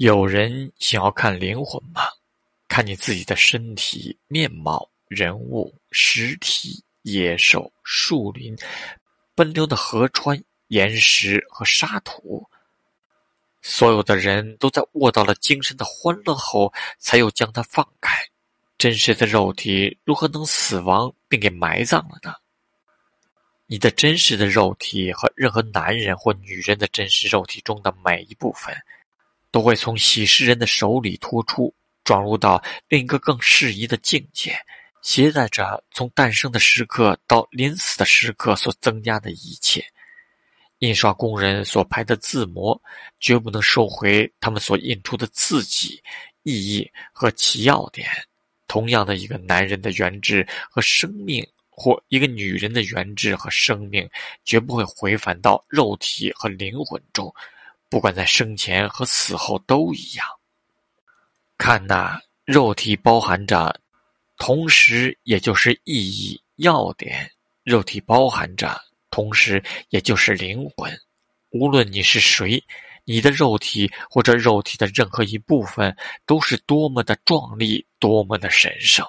有人想要看灵魂吗？看你自己的身体面貌、人物、尸体、野兽、树林、奔流的河川、岩石和沙土。所有的人都在握到了精神的欢乐后，才又将它放开。真实的肉体如何能死亡并给埋葬了呢？你的真实的肉体和任何男人或女人的真实肉体中的每一部分。都会从喜事人的手里脱出，转入到另一个更适宜的境界，携带着从诞生的时刻到临死的时刻所增加的一切。印刷工人所拍的字模，绝不能收回他们所印出的字迹、意义和其要点。同样的，一个男人的原质和生命，或一个女人的原质和生命，绝不会回返到肉体和灵魂中。不管在生前和死后都一样。看呐，肉体包含着，同时也就是意义要点；肉体包含着，同时也就是灵魂。无论你是谁，你的肉体或者肉体的任何一部分，都是多么的壮丽，多么的神圣。